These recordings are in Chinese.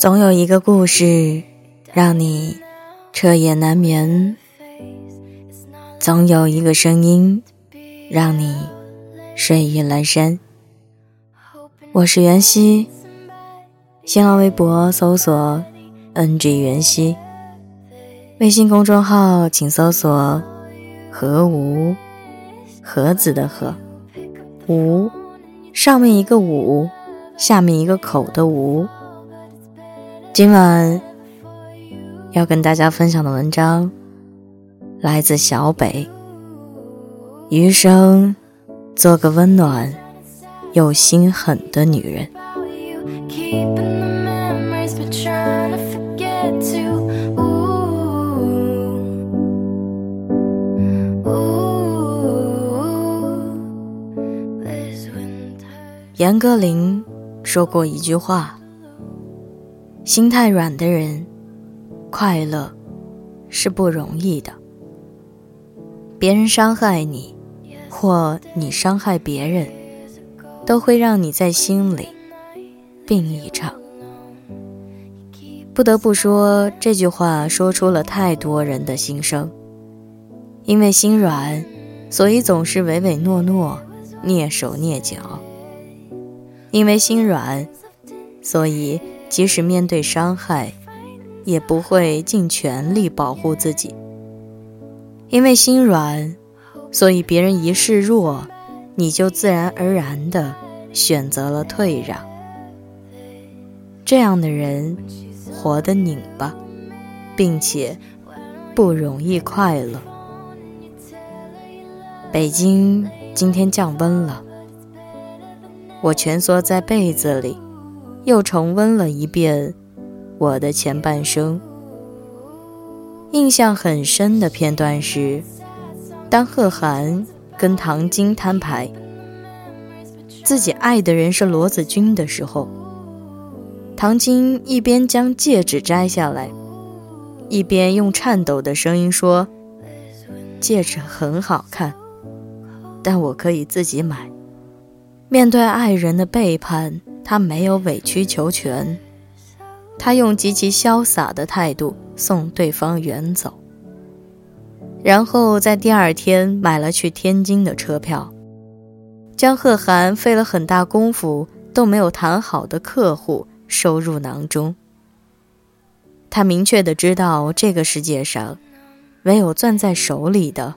总有一个故事让你彻夜难眠，总有一个声音让你睡意阑珊。我是袁熙，新浪微博搜索 “ng 袁熙”，微信公众号请搜索“何无”，盒子的盒，无上面一个五，下面一个口的无。今晚要跟大家分享的文章来自小北。余生做个温暖又心狠的女人。严歌苓说过一句话。心太软的人，快乐是不容易的。别人伤害你，或你伤害别人，都会让你在心里病一场。不得不说，这句话说出了太多人的心声。因为心软，所以总是唯唯诺诺、蹑手蹑脚；因为心软，所以。即使面对伤害，也不会尽全力保护自己。因为心软，所以别人一示弱，你就自然而然的选择了退让。这样的人活得拧巴，并且不容易快乐。北京今天降温了，我蜷缩在被子里。又重温了一遍我的前半生。印象很深的片段是，当贺涵跟唐晶摊牌，自己爱的人是罗子君的时候，唐晶一边将戒指摘下来，一边用颤抖的声音说：“戒指很好看，但我可以自己买。”面对爱人的背叛。他没有委曲求全，他用极其潇洒的态度送对方远走，然后在第二天买了去天津的车票，将贺涵费了很大功夫都没有谈好的客户收入囊中。他明确的知道，这个世界上，唯有攥在手里的，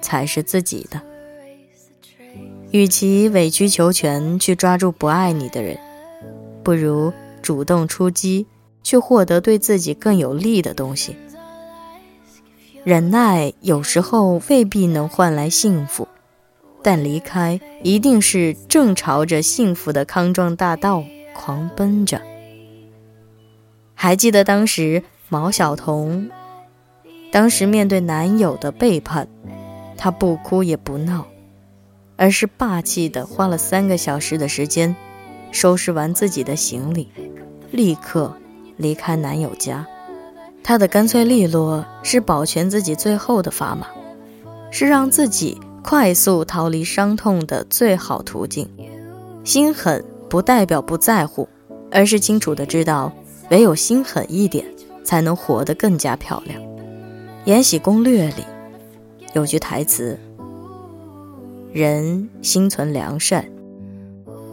才是自己的。与其委曲求全去抓住不爱你的人，不如主动出击，去获得对自己更有利的东西。忍耐有时候未必能换来幸福，但离开一定是正朝着幸福的康庄大道狂奔着。还记得当时毛晓彤，当时面对男友的背叛，她不哭也不闹。而是霸气的花了三个小时的时间，收拾完自己的行李，立刻离开男友家。她的干脆利落是保全自己最后的砝码，是让自己快速逃离伤痛的最好途径。心狠不代表不在乎，而是清楚的知道，唯有心狠一点，才能活得更加漂亮。《延禧攻略》里有句台词。人心存良善，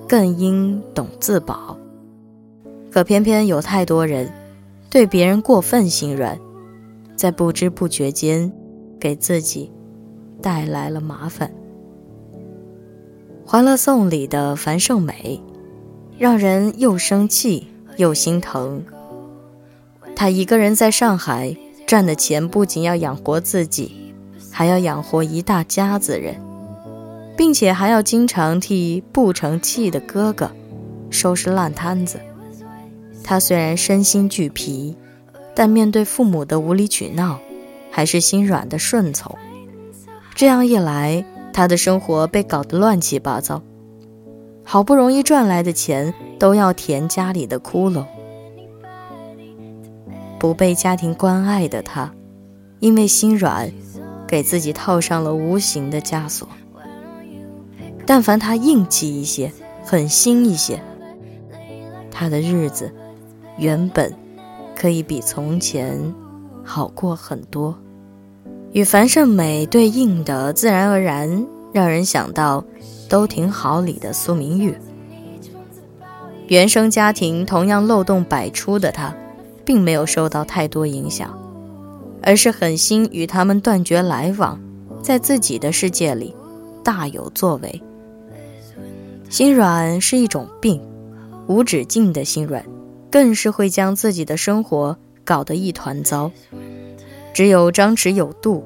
更应懂自保。可偏偏有太多人对别人过分心软，在不知不觉间给自己带来了麻烦。《欢乐颂》里的樊胜美，让人又生气又心疼。她一个人在上海赚的钱，不仅要养活自己，还要养活一大家子人。并且还要经常替不成器的哥哥收拾烂摊子。他虽然身心俱疲，但面对父母的无理取闹，还是心软的顺从。这样一来，他的生活被搞得乱七八糟，好不容易赚来的钱都要填家里的窟窿。不被家庭关爱的他，因为心软，给自己套上了无形的枷锁。但凡他硬气一些，狠心一些，他的日子原本可以比从前好过很多。与樊胜美对应的，自然而然让人想到《都挺好》里的苏明玉。原生家庭同样漏洞百出的她，并没有受到太多影响，而是狠心与他们断绝来往，在自己的世界里大有作为。心软是一种病，无止境的心软，更是会将自己的生活搞得一团糟。只有张弛有度，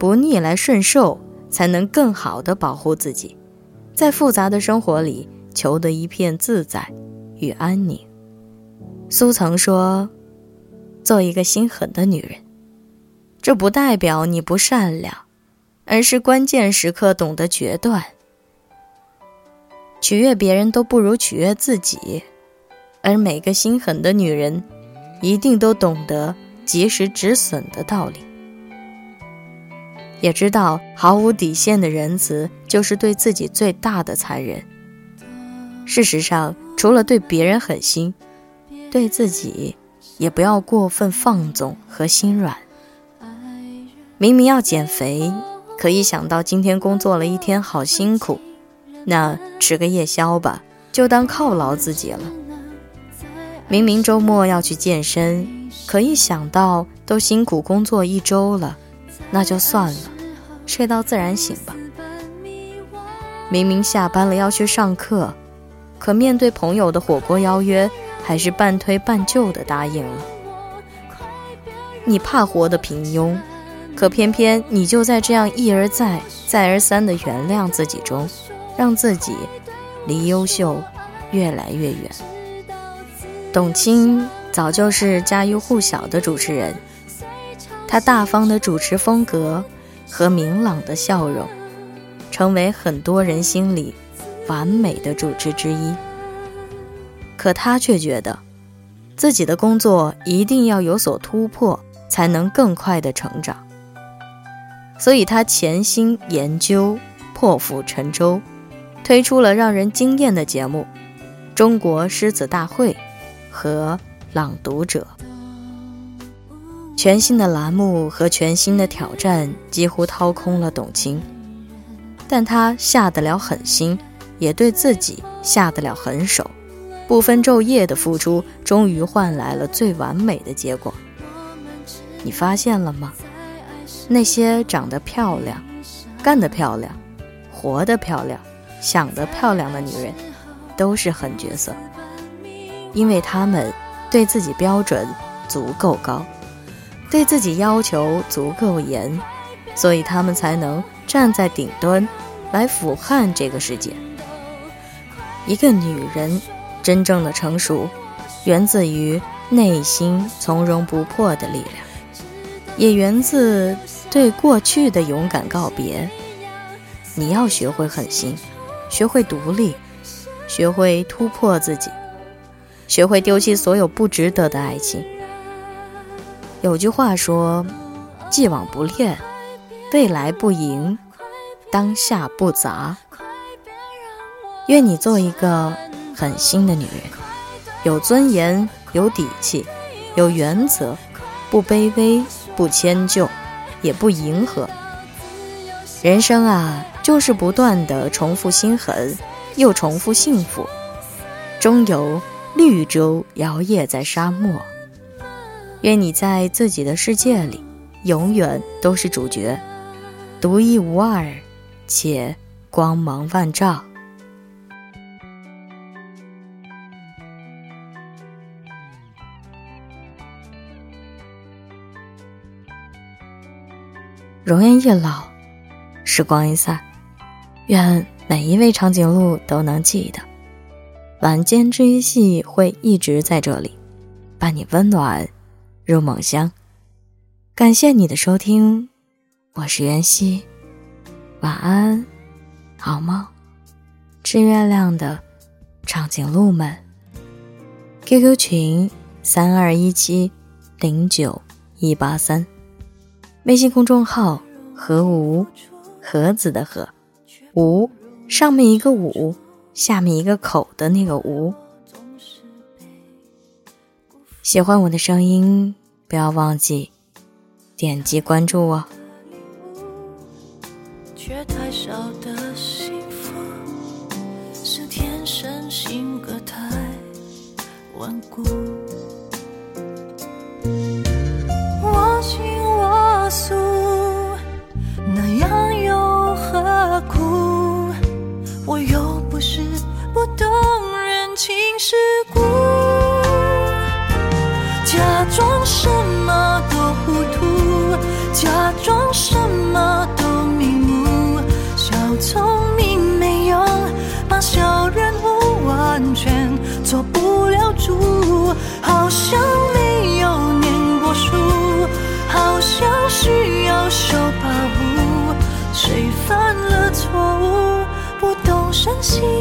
不逆来顺受，才能更好的保护自己，在复杂的生活里求得一片自在与安宁。苏曾说：“做一个心狠的女人，这不代表你不善良，而是关键时刻懂得决断。取悦别人都不如取悦自己，而每个心狠的女人，一定都懂得。”及时止损的道理，也知道毫无底线的仁慈就是对自己最大的残忍。事实上，除了对别人狠心，对自己也不要过分放纵和心软。明明要减肥，可以想到今天工作了一天好辛苦，那吃个夜宵吧，就当犒劳自己了。明明周末要去健身。可一想到都辛苦工作一周了，那就算了，睡到自然醒吧。明明下班了要去上课，可面对朋友的火锅邀约，还是半推半就的答应了。你怕活得平庸，可偏偏你就在这样一而再、再而三的原谅自己中，让自己离优秀越来越远。董卿。早就是家喻户晓的主持人，她大方的主持风格和明朗的笑容，成为很多人心里完美的主持之一。可他却觉得，自己的工作一定要有所突破，才能更快的成长。所以他潜心研究，破釜沉舟，推出了让人惊艳的节目《中国狮子大会》和。朗读者，全新的栏目和全新的挑战几乎掏空了董卿，但他下得了狠心，也对自己下得了狠手，不分昼夜的付出，终于换来了最完美的结果。你发现了吗？那些长得漂亮、干得漂亮、活得漂亮、想得漂亮的女人，都是狠角色，因为她们。对自己标准足够高，对自己要求足够严，所以他们才能站在顶端，来俯瞰这个世界。一个女人真正的成熟，源自于内心从容不迫的力量，也源自对过去的勇敢告别。你要学会狠心，学会独立，学会突破自己。学会丢弃所有不值得的爱情。有句话说：“既往不恋，未来不迎，当下不杂。”愿你做一个狠心的女人，有尊严，有底气，有原则，不卑微，不迁就，也不迎合。人生啊，就是不断的重复心狠，又重复幸福，终有。绿洲摇曳在沙漠。愿你在自己的世界里，永远都是主角，独一无二，且光芒万丈。容颜一老，时光一散，愿每一位长颈鹿都能记得。晚间治愈系会一直在这里，伴你温暖入梦乡。感谢你的收听，我是袁熙，晚安，好梦。吃月亮的长颈鹿们，QQ 群三二一七零九一八三，微信公众号何无盒子的盒无上面一个五。下面一个口的那个无。喜欢我的声音，不要忘记点击关注哦。却太少的幸福，是天生性格太顽固。懂